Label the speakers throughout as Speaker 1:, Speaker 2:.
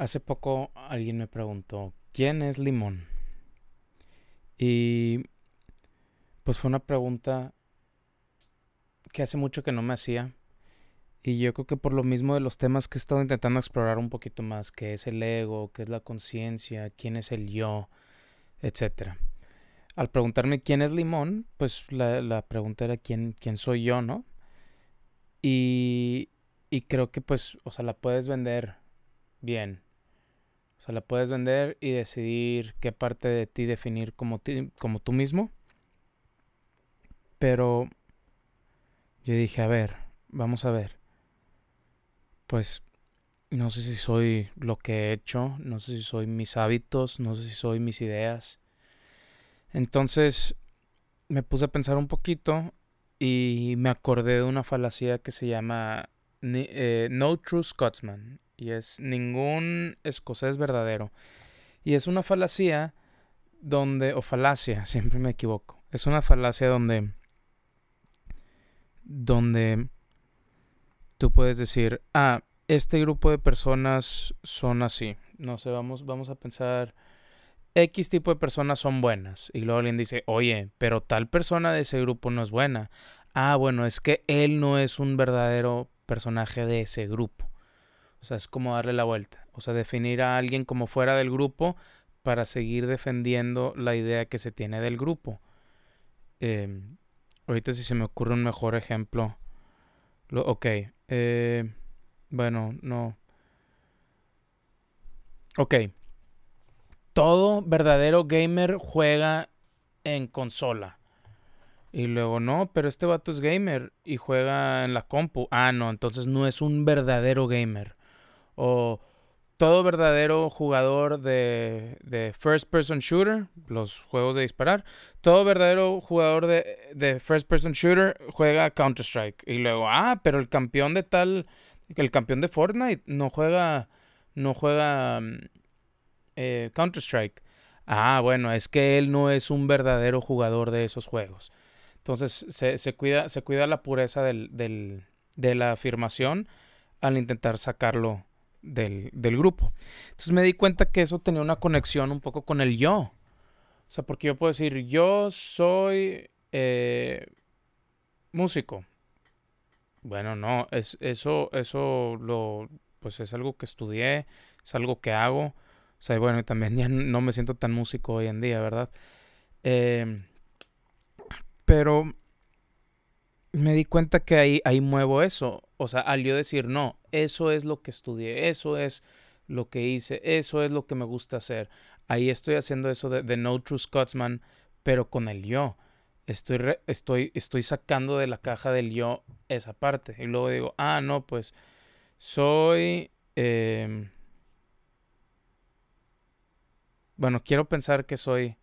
Speaker 1: Hace poco alguien me preguntó, ¿quién es Limón? Y pues fue una pregunta que hace mucho que no me hacía. Y yo creo que por lo mismo de los temas que he estado intentando explorar un poquito más, que es el ego, qué es la conciencia, quién es el yo, etc. Al preguntarme quién es Limón, pues la, pregunta era quién, quién soy yo, ¿no? Y, y creo que pues, o sea, la puedes vender bien. O sea, la puedes vender y decidir qué parte de ti definir como, como tú mismo. Pero yo dije, a ver, vamos a ver. Pues no sé si soy lo que he hecho, no sé si soy mis hábitos, no sé si soy mis ideas. Entonces me puse a pensar un poquito y me acordé de una falacia que se llama eh, No True Scotsman y es ningún escocés verdadero. Y es una falacia donde, o falacia, siempre me equivoco, es una falacia donde, donde tú puedes decir, ah, este grupo de personas son así. No sé, vamos, vamos a pensar, X tipo de personas son buenas. Y luego alguien dice, oye, pero tal persona de ese grupo no es buena. Ah, bueno, es que él no es un verdadero personaje de ese grupo. O sea, es como darle la vuelta. O sea, definir a alguien como fuera del grupo para seguir defendiendo la idea que se tiene del grupo. Em, ahorita si se me ocurre un mejor ejemplo. Lo, ok. Eh, bueno, no. Ok. Todo verdadero gamer juega en consola. Y luego, no, pero este vato es gamer y juega en la compu. Ah, no, entonces no es un verdadero gamer o todo verdadero jugador de, de, first person shooter, los juegos de disparar, todo verdadero jugador de, de first person shooter juega Counter Strike. Y luego, ah, pero el campeón de tal, el campeón de Fortnite no juega, no juega mm, eh, Counter Strike. Ah, bueno, es que él no es un verdadero jugador de esos juegos. Entonces se, se cuida, se cuida la pureza del, del, de la afirmación al intentar sacarlo del, grupo. Entonces me di cuenta que eso tenía una conexión un poco con el yo. O sea, porque yo puedo decir, yo soy eh, músico. Bueno, no, es, eso, eso lo, pues es algo que estudié, es algo que hago. O sea, bueno, también ya no me siento tan músico hoy en día, ¿verdad? Em, pero me di cuenta que ahí, ahí muevo eso. O sea, al yo decir, no, eso es lo que estudié, eso es lo que hice, eso es lo que me gusta hacer. Ahí estoy haciendo eso de, No True Scotsman, pero con el yo. Estoy, estoy, estoy sacando de la caja del yo esa parte. Y luego digo, ah, no, pues soy... Em, bueno, quiero pensar que soy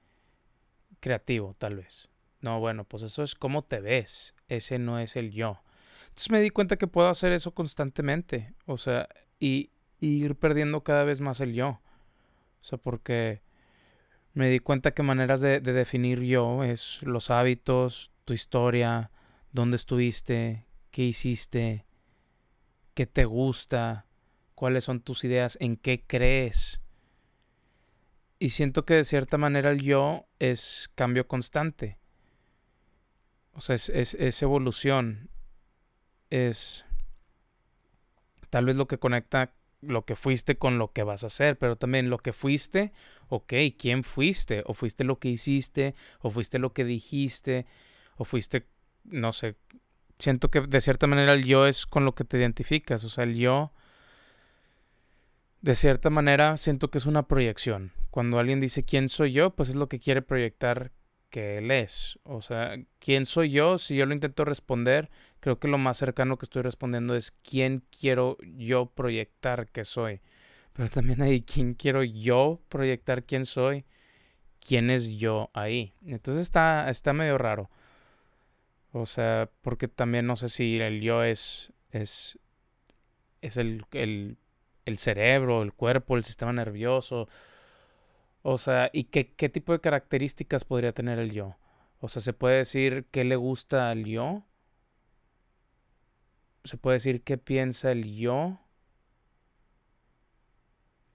Speaker 1: creativo, tal vez. No, bueno, pues eso es cómo te ves. Ese no es el yo. Entonces me di cuenta que puedo hacer eso constantemente. O sea, y, ir perdiendo cada vez más el yo. O sea, porque me di cuenta que maneras de, de definir yo es los hábitos, tu historia, dónde estuviste, qué hiciste, qué te gusta, cuáles son tus ideas, en qué crees. Y siento que de cierta manera el yo es cambio constante. O sea, es, es evolución es tal vez lo que conecta lo que fuiste con lo que vas a hacer, pero también lo que fuiste, ok, ¿quién fuiste? O fuiste lo que hiciste, o fuiste lo que dijiste, o fuiste, no sé, siento que de cierta manera el yo es con lo que te identificas, o sea, el yo, de cierta manera, siento que es una proyección. Cuando alguien dice quién soy yo, pues es lo que quiere proyectar que él es. O sea, ¿quién soy yo? Si yo lo intento responder, creo que lo más cercano que estoy respondiendo es quién quiero yo proyectar que soy. Pero también hay quién quiero yo proyectar quién soy. ¿Quién es yo ahí? Entonces está, está medio raro. O sea, porque también no sé si el yo es, es, es el, el, el cerebro, el cuerpo, el sistema nervioso o sea, ¿y qué, qué tipo de características podría tener el yo? O sea, ¿se puede decir qué le gusta al yo? ¿Se puede decir qué piensa el yo?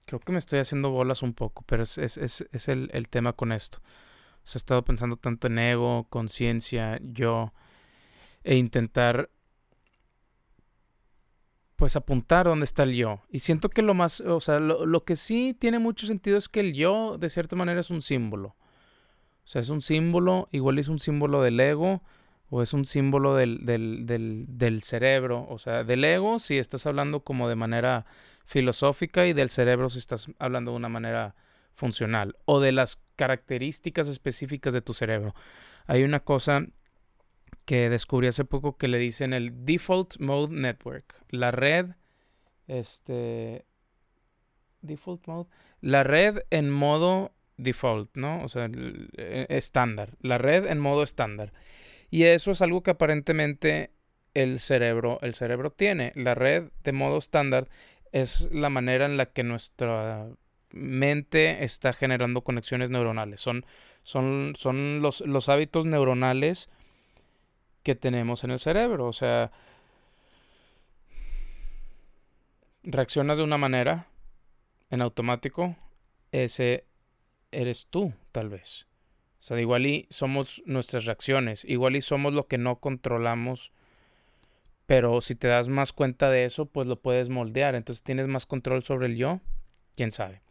Speaker 1: Creo que me estoy haciendo bolas un poco, pero es, es, es, es el, el, tema con esto. O sea, he estado pensando tanto en ego, conciencia, yo, e intentar pues apuntar dónde está el yo. Y siento que lo más, o sea, lo, lo, que sí tiene mucho sentido es que el yo, de cierta manera, es un símbolo. O sea, es un símbolo, igual es un símbolo del ego, o es un símbolo del, del, del, del cerebro. O sea, del ego si estás hablando como de manera filosófica y del cerebro si estás hablando de una manera funcional. O de las características específicas de tu cerebro. Hay una cosa que descubrí hace poco que le dicen el Default Mode Network. La red, este... Default Mode. La red en modo default, ¿no? O sea, e, estándar. La red en modo estándar. Y eso es algo que aparentemente el cerebro, el cerebro tiene. La red de modo estándar es la manera en la que nuestra mente está generando conexiones neuronales. Son, son, son los, los hábitos neuronales que tenemos en el cerebro. O sea, reaccionas de una manera en automático, ese eres tú, tal vez. O sea, igual y somos nuestras reacciones, igual y somos lo que no controlamos, pero si te das más cuenta de eso, pues lo puedes moldear, entonces tienes más control sobre el yo, quién sabe.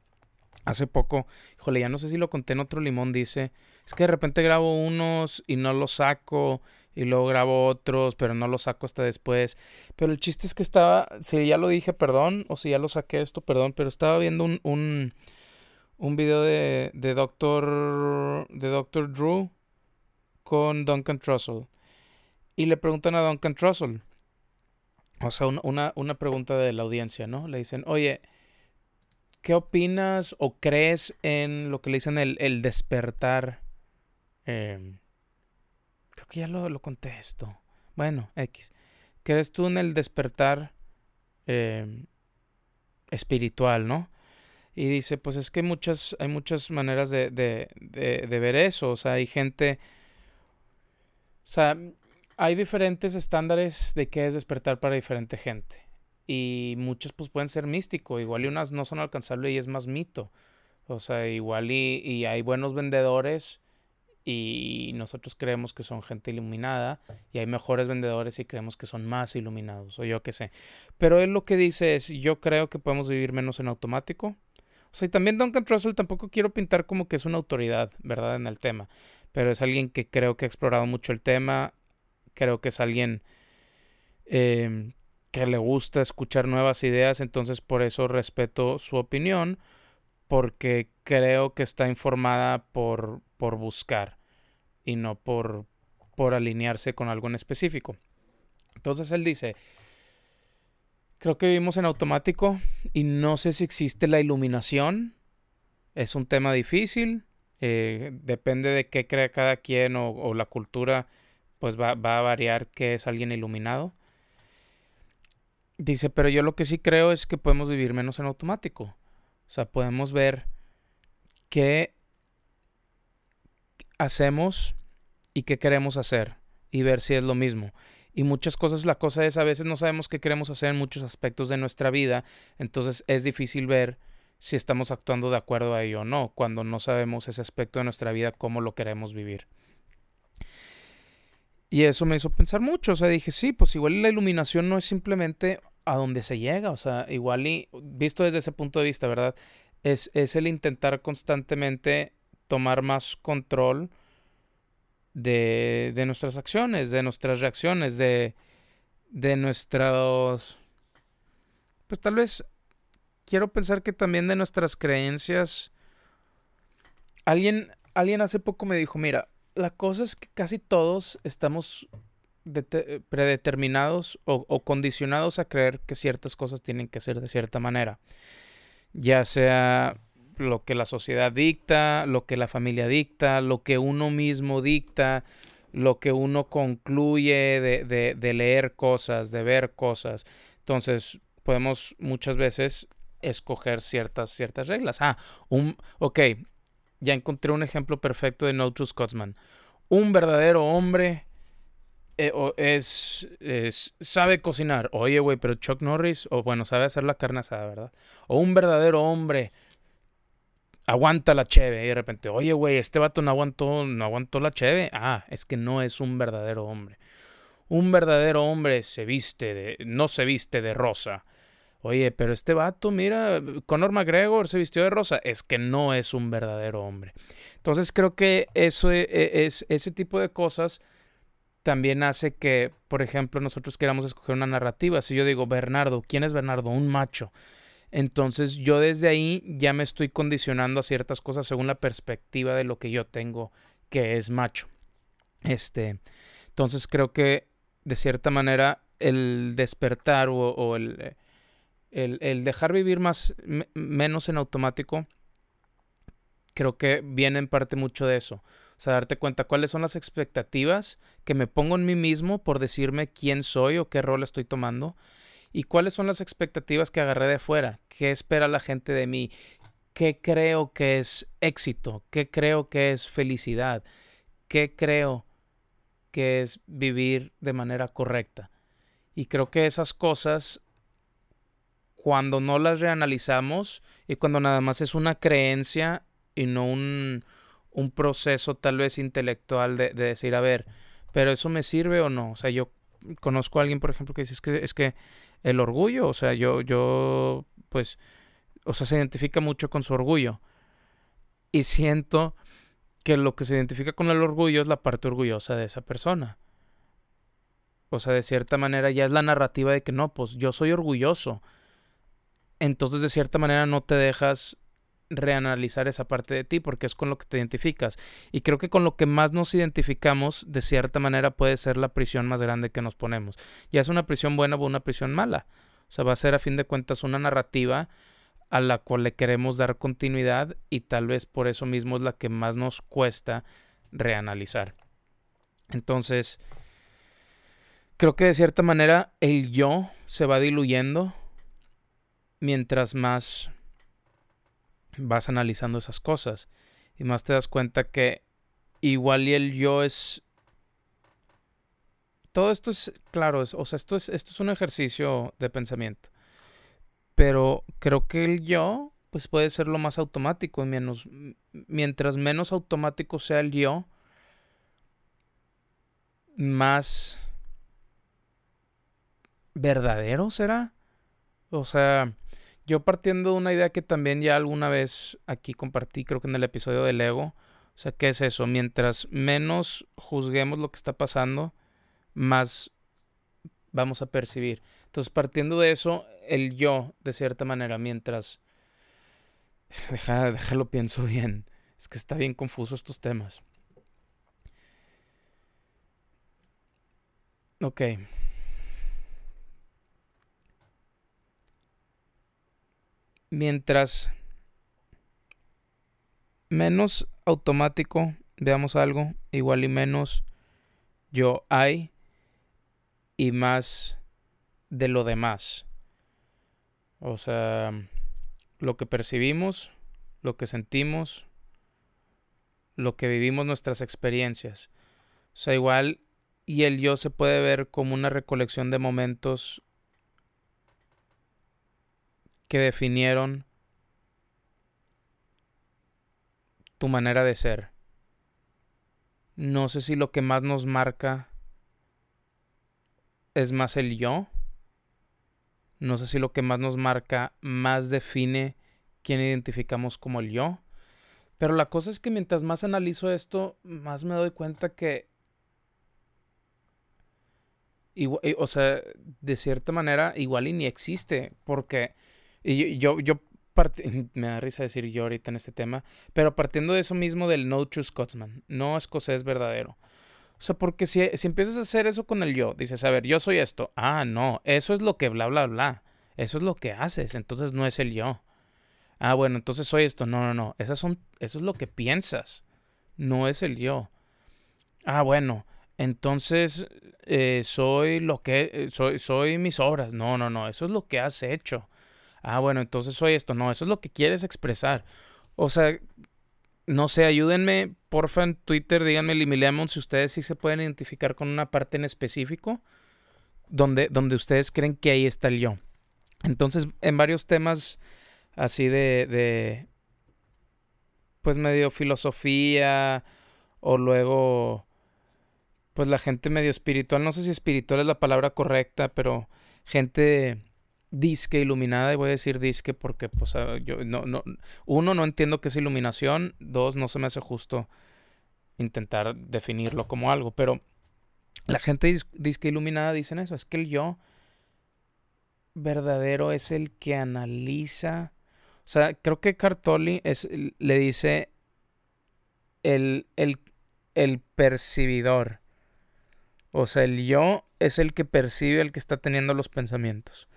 Speaker 1: Hace poco, híjole, ya no sé si lo conté en otro limón, dice, es que de repente grabo unos y no los saco y luego grabo otros, pero no los saco hasta después. Pero el chiste es que estaba, si ya lo dije, perdón, o si ya lo saqué esto, perdón, pero estaba viendo un, un, un video de, de Doctor, de Doctor Drew con Duncan Trussell. Y le preguntan a Duncan Trussell, o sea, una, una pregunta de la audiencia, ¿no? Le dicen, oye, ¿qué opinas o crees en lo que le dicen el, el despertar? Eh, creo que ya lo, lo contesto. Bueno, X. ¿Crees tú en el despertar eh, espiritual, no? Y dice, pues es que hay muchas, hay muchas maneras de, de, de, de ver eso. O sea, hay gente... O sea, hay diferentes estándares de qué es despertar para diferente gente. Y muchos pues pueden ser místico, igual y unas no son alcanzables y es más mito. O sea, igual y, y hay buenos vendedores y nosotros creemos que son gente iluminada y hay mejores vendedores y creemos que son más iluminados o yo qué sé. Pero él lo que dice es, yo creo que podemos vivir menos en automático. O sea, y también Duncan Trussell tampoco quiero pintar como que es una autoridad, ¿verdad? En el tema. Pero es alguien que creo que ha explorado mucho el tema. Creo que es alguien eh, que le gusta escuchar nuevas ideas. Entonces por eso respeto su opinión. Porque creo que está informada por, por buscar. Y no por, por alinearse con algo en específico. Entonces él dice, Creo que vivimos en automático y no sé si existe la iluminación. Es un tema difícil. Eh, depende de qué cree cada quien o, o la cultura, pues va, va, a variar qué es alguien iluminado. Dice, pero yo lo que sí creo es que podemos vivir menos en automático. O sea, podemos ver qué hacemos y qué queremos hacer y ver si es lo mismo y muchas cosas, la cosa es a veces no sabemos qué queremos hacer en muchos aspectos de nuestra vida, entonces es difícil ver si estamos actuando de acuerdo a ello o no, cuando no sabemos ese aspecto de nuestra vida, cómo lo queremos vivir. Y eso me hizo pensar mucho, o sea, dije, sí, pues igual la iluminación no es simplemente a donde se llega, o sea, igual y visto desde ese punto de vista, ¿verdad? Es, es el intentar constantemente tomar más control de, de nuestras acciones, de nuestras reacciones, de, de nuestros... Pues tal vez quiero pensar que también de nuestras creencias. Alguien, alguien hace poco me dijo, mira, la cosa es que casi todos estamos predeterminados o, o, condicionados a creer que ciertas cosas tienen que ser de cierta manera. Ya sea lo que la sociedad dicta, lo que la familia dicta, lo que uno mismo dicta, lo que uno concluye de, de, leer cosas, de ver cosas. Entonces, podemos muchas veces escoger ciertas, ciertas reglas. Ah, un, ok, ya encontré un ejemplo perfecto de No True Scotsman. Un verdadero hombre eh, es, es, sabe cocinar. Oye, güey, pero Chuck Norris, o bueno, sabe hacer la carne asada, ¿verdad? O un verdadero hombre aguanta la cheve y de repente, oye, güey, este vato no aguantó, no aguantó la cheve. Ah, es que no es un verdadero hombre. Un verdadero hombre se viste de, no se viste de rosa. Oye, pero este vato, mira, Conor McGregor se vistió de rosa. Es que no es un verdadero hombre. Entonces creo que eso e, e, es, ese tipo de cosas también hace que, por ejemplo, nosotros queramos escoger una narrativa. Si yo digo, Bernardo, ¿quién es Bernardo? Un macho. Entonces yo desde ahí ya me estoy condicionando a ciertas cosas según la perspectiva de lo que yo tengo que es macho. Este, entonces creo que de cierta manera el despertar o, el, el, dejar vivir más menos en automático creo que viene en parte mucho de eso. Sea, darte cuenta cuáles son las expectativas que me pongo en mí mismo por decirme quién soy o qué rol estoy tomando y cuáles son las expectativas que agarré de fuera, qué espera la gente de mí, qué creo que es éxito, qué creo que es felicidad, qué creo que es vivir de manera correcta. Y creo que esas cosas, cuando no las reanalizamos y cuando nada más es una creencia y no un, un proceso tal vez intelectual de, de, decir, a ver, pero eso me sirve o no. O sea, yo conozco a alguien, por ejemplo, que dice, es que, es que el orgullo, o sea, yo, yo, pues, o sea, se identifica mucho con su orgullo. Y siento que lo que se identifica con el orgullo es la parte orgullosa de esa persona. O sea, de cierta manera ya es la narrativa de que no, pues yo soy orgulloso. Entonces, de cierta manera no te dejas reanalizar esa parte de ti porque es con lo que te identificas. Y creo que con lo que más nos identificamos, de cierta manera, puede ser la prisión más grande que nos ponemos. Ya es una prisión buena o una prisión mala. O sea, va a ser a fin de cuentas una narrativa a la cual le queremos dar continuidad y tal vez por eso mismo es la que más nos cuesta reanalizar. Entonces, creo que de cierta manera el yo se va diluyendo mientras más vas analizando esas cosas y más te das cuenta que igual y el yo es todo esto es claro, o sea, esto es esto es un ejercicio de pensamiento. Pero creo que el yo pues puede ser lo más automático y menos mientras menos automático sea el yo más verdadero será. O sea, yo partiendo de una idea que también ya alguna vez aquí compartí, creo que en el episodio del ego. O sea, ¿qué es eso? Mientras menos juzguemos lo que está pasando, más vamos a percibir. Entonces, partiendo de eso, el yo, de cierta manera, mientras... Deja, déjalo, pienso bien. Es que está bien confuso estos temas. Ok. Mientras menos automático veamos algo, igual y menos yo hay y más de lo demás. O sea, lo que percibimos, lo que sentimos, lo que vivimos nuestras experiencias. O sea, igual y el yo se puede ver como una recolección de momentos que definieron tu manera de ser. No sé si lo que más nos marca es más el yo. No sé si lo que más nos marca más define quién identificamos como el yo. Pero la cosa es que mientras más analizo esto, más me doy cuenta que... o sea, de cierta manera, igual y ni existe. Porque y yo, yo, me da risa decir yo ahorita en este tema, pero partiendo de eso mismo del no true Scotsman, no escocés verdadero. O sea, porque si, si empiezas a hacer eso con el yo, dices, a ver, yo soy esto. Ah, no, eso es lo que bla, bla, bla. Eso es lo que haces, entonces no es el yo. Ah, bueno, entonces soy esto. No, no, no. Esas son, eso es lo que piensas. No es el yo. Ah, bueno, entonces eh, soy lo que eh, soy, soy mis obras. No, no, no. Eso es lo que has hecho ah, bueno, entonces soy esto. No, eso es lo que quieres expresar. O sea, no sé, ayúdenme, porfa, en Twitter, díganme, Lemon, si ustedes sí se pueden identificar con una parte en específico donde, donde ustedes creen que ahí está el yo. Entonces, en varios temas así de, de pues medio filosofía o luego pues la gente medio espiritual, no sé si espiritual es la palabra correcta, pero gente disque iluminada, y voy a decir disque porque pues ah, yo no, no, uno no entiendo qué es iluminación, dos no se me hace justo intentar definirlo como algo, pero la gente disque iluminada dicen eso, es que el yo verdadero es el que analiza, o sea, creo que Cartoli es, le dice el, el, el percibidor. O sea, el yo es el que percibe, el que está teniendo los pensamientos.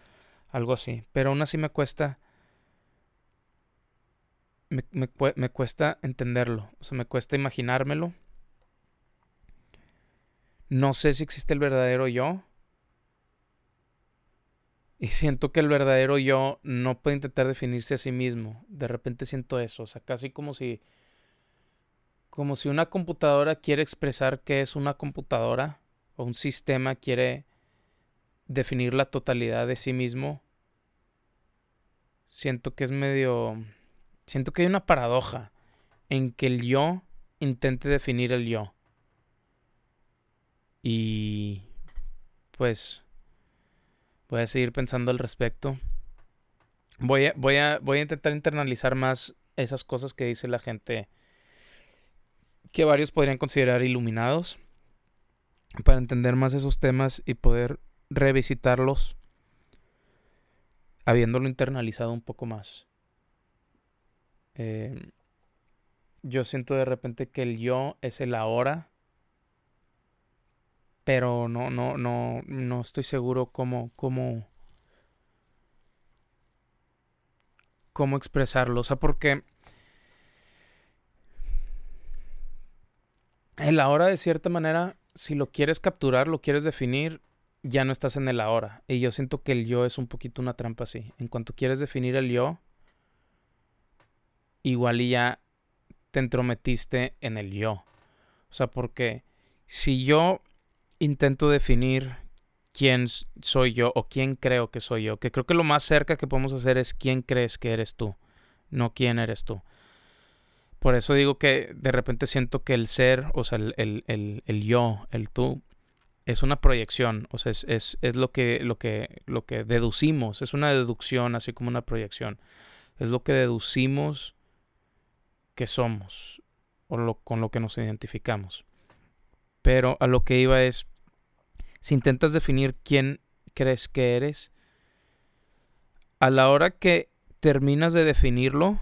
Speaker 1: Algo así. Pero aún así me cuesta. Me, me, cuesta entenderlo. O sea, me cuesta imaginármelo. No sé si existe el verdadero yo. Y siento que el verdadero yo no puede intentar definirse a sí mismo. De repente siento eso. O sea, casi como si. Como si una computadora quiere expresar que es una computadora o un sistema quiere definir la totalidad de sí mismo, siento que es medio... Siento que hay una paradoja en que el yo intente definir el yo. Y... Pues... Voy a seguir pensando al respecto. Voy a, voy a, voy a intentar internalizar más esas cosas que dice la gente que varios podrían considerar iluminados para entender más esos temas y poder revisitarlos habiéndolo internalizado un poco más. Eh, yo siento de repente que el yo es el ahora, pero no, no, no, no estoy seguro cómo, cómo, cómo expresarlo. O sea, porque el ahora de cierta manera si lo quieres capturar, lo quieres definir, ya no estás en el ahora. Y yo siento que el yo es un poquito una trampa así. En cuanto quieres definir el yo, igual ya te entrometiste en el yo. O sea, porque si yo intento definir quién soy yo o quién creo que soy yo, que creo que lo más cerca que podemos hacer es quién crees que eres tú, no quién eres tú. Por eso digo que de repente siento que el ser, o sea, el, yo, el tú, es una proyección, o sea, es, lo, que, lo, que, lo que deducimos, es una deducción, así como una proyección. Es lo que deducimos que somos, o lo, con lo que nos identificamos. Pero a lo que iba es, si intentas definir quién crees que eres, a la hora que terminas de definirlo,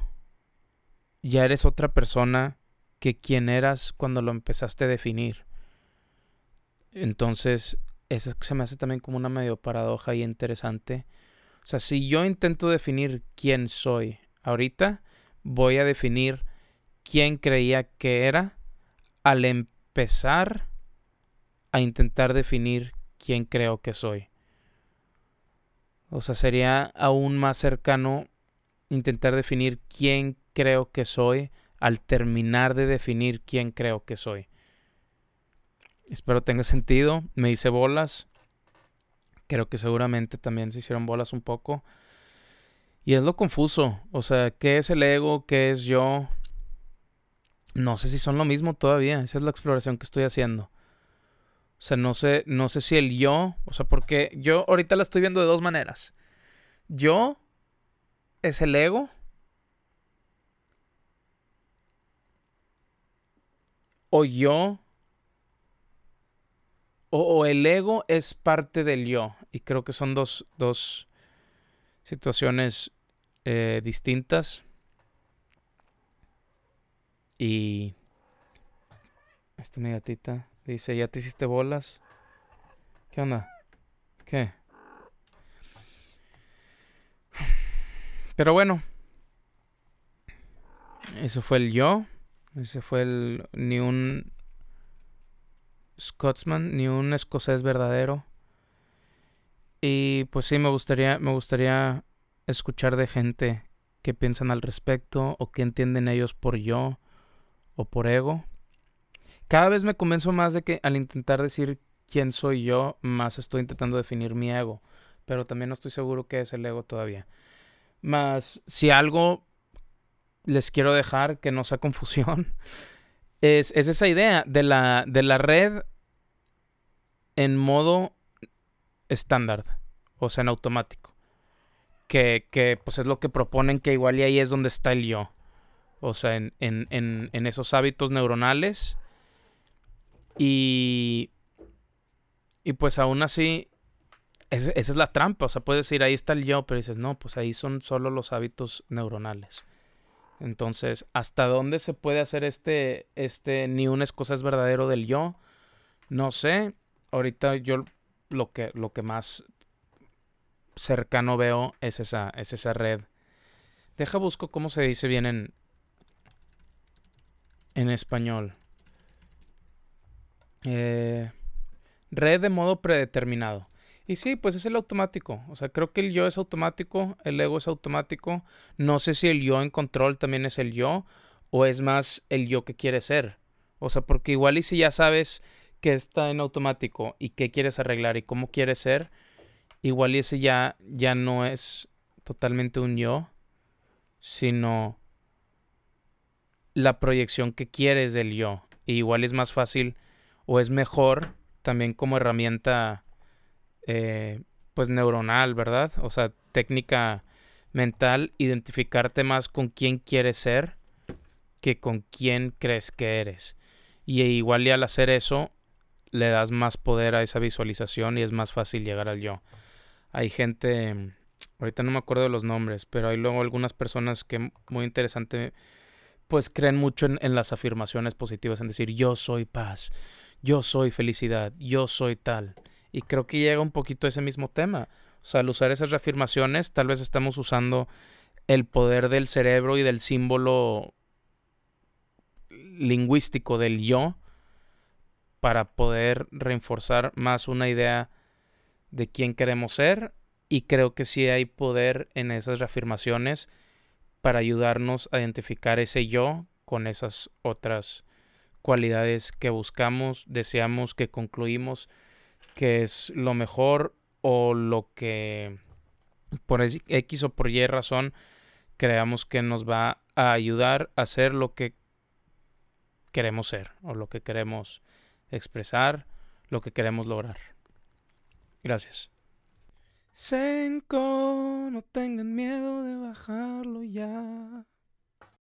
Speaker 1: ya eres otra persona que quien eras cuando lo empezaste a definir. Entonces, eso se me hace también como una medio paradoja y interesante. O sea, si yo intento definir quién soy ahorita, voy a definir quién creía que era al empezar a intentar definir quién creo que soy. O sea, sería aún más cercano intentar definir quién creo que soy al terminar de definir quién creo que soy. Espero tenga sentido. Me hice bolas. Creo que seguramente también se hicieron bolas un poco. Y es lo confuso. O sea, ¿qué es el ego? ¿Qué es yo? No sé si son lo mismo todavía. Esa es la exploración que estoy haciendo. O sea, no sé, no sé si el yo, o sea, porque yo ahorita la estoy viendo de dos maneras. Yo es el ego o yo o, el ego es parte del yo. Y creo que son dos, dos situaciones eh, distintas. Y esta mi gatita dice, ¿ya te hiciste bolas? ¿Qué onda? ¿Qué? Pero bueno, eso fue el yo. Ese fue el, ni un Scotsman, ni un escocés verdadero. Y pues sí, me gustaría, me gustaría escuchar de gente que piensan al respecto o que entienden ellos por yo o por ego. Cada vez me convenzo más de que al intentar decir quién soy yo, más estoy intentando definir mi ego. Pero también no estoy seguro qué es el ego todavía. Más, si algo les quiero dejar que no sea confusión, es, esa idea de la, de la red en modo estándar, o sea, en automático. Que, que, pues es lo que proponen que igual y ahí es donde está el yo. O sea, en, en, en, en esos hábitos neuronales. Y, y pues aún así, esa es la trampa. O sea, puedes decir, ahí está el yo, pero dices, no, pues ahí son solo los hábitos neuronales. Entonces, ¿hasta dónde se puede hacer este, este, ni una cosa es verdadero del yo? No sé. Ahorita yo lo que, lo que más cercano veo es esa, es esa red. Deja busco cómo se dice bien en, en español. Eh, red de modo predeterminado. Y sí, pues es el automático. O sea, creo que el yo es automático, el ego es automático. No sé si el yo en control también es el yo o es más el yo que quiere ser. O sea, porque igual y si ya sabes que está en automático y qué quieres arreglar y cómo quieres ser, igual y ese ya, ya no es totalmente un yo, sino la proyección que quieres del yo. igual es más fácil o es mejor también como herramienta eh, pues neuronal, ¿verdad? O sea, técnica mental, identificarte más con quién quieres ser que con quién crees que eres. Y igual y al hacer eso, le das más poder a esa visualización y es más fácil llegar al yo. Hay gente, ahorita no me acuerdo de los nombres, pero hay luego algunas personas que muy interesante, pues creen mucho en, en las afirmaciones positivas, en decir yo soy paz, yo soy felicidad, yo soy tal. Y creo que llega un poquito a ese mismo tema. O sea, al usar esas reafirmaciones, tal vez estamos usando el poder del cerebro y del símbolo lingüístico del yo para poder reforzar más una idea de quién queremos ser y creo que sí hay poder en esas reafirmaciones para ayudarnos a identificar ese yo con esas otras cualidades que buscamos, deseamos, que concluimos que es lo mejor o lo que por X o por Y razón creamos que nos va a ayudar a ser lo que queremos ser o lo que queremos expresar, lo que queremos lograr. Gracias. Senko, no tengan miedo de bajarlo ya.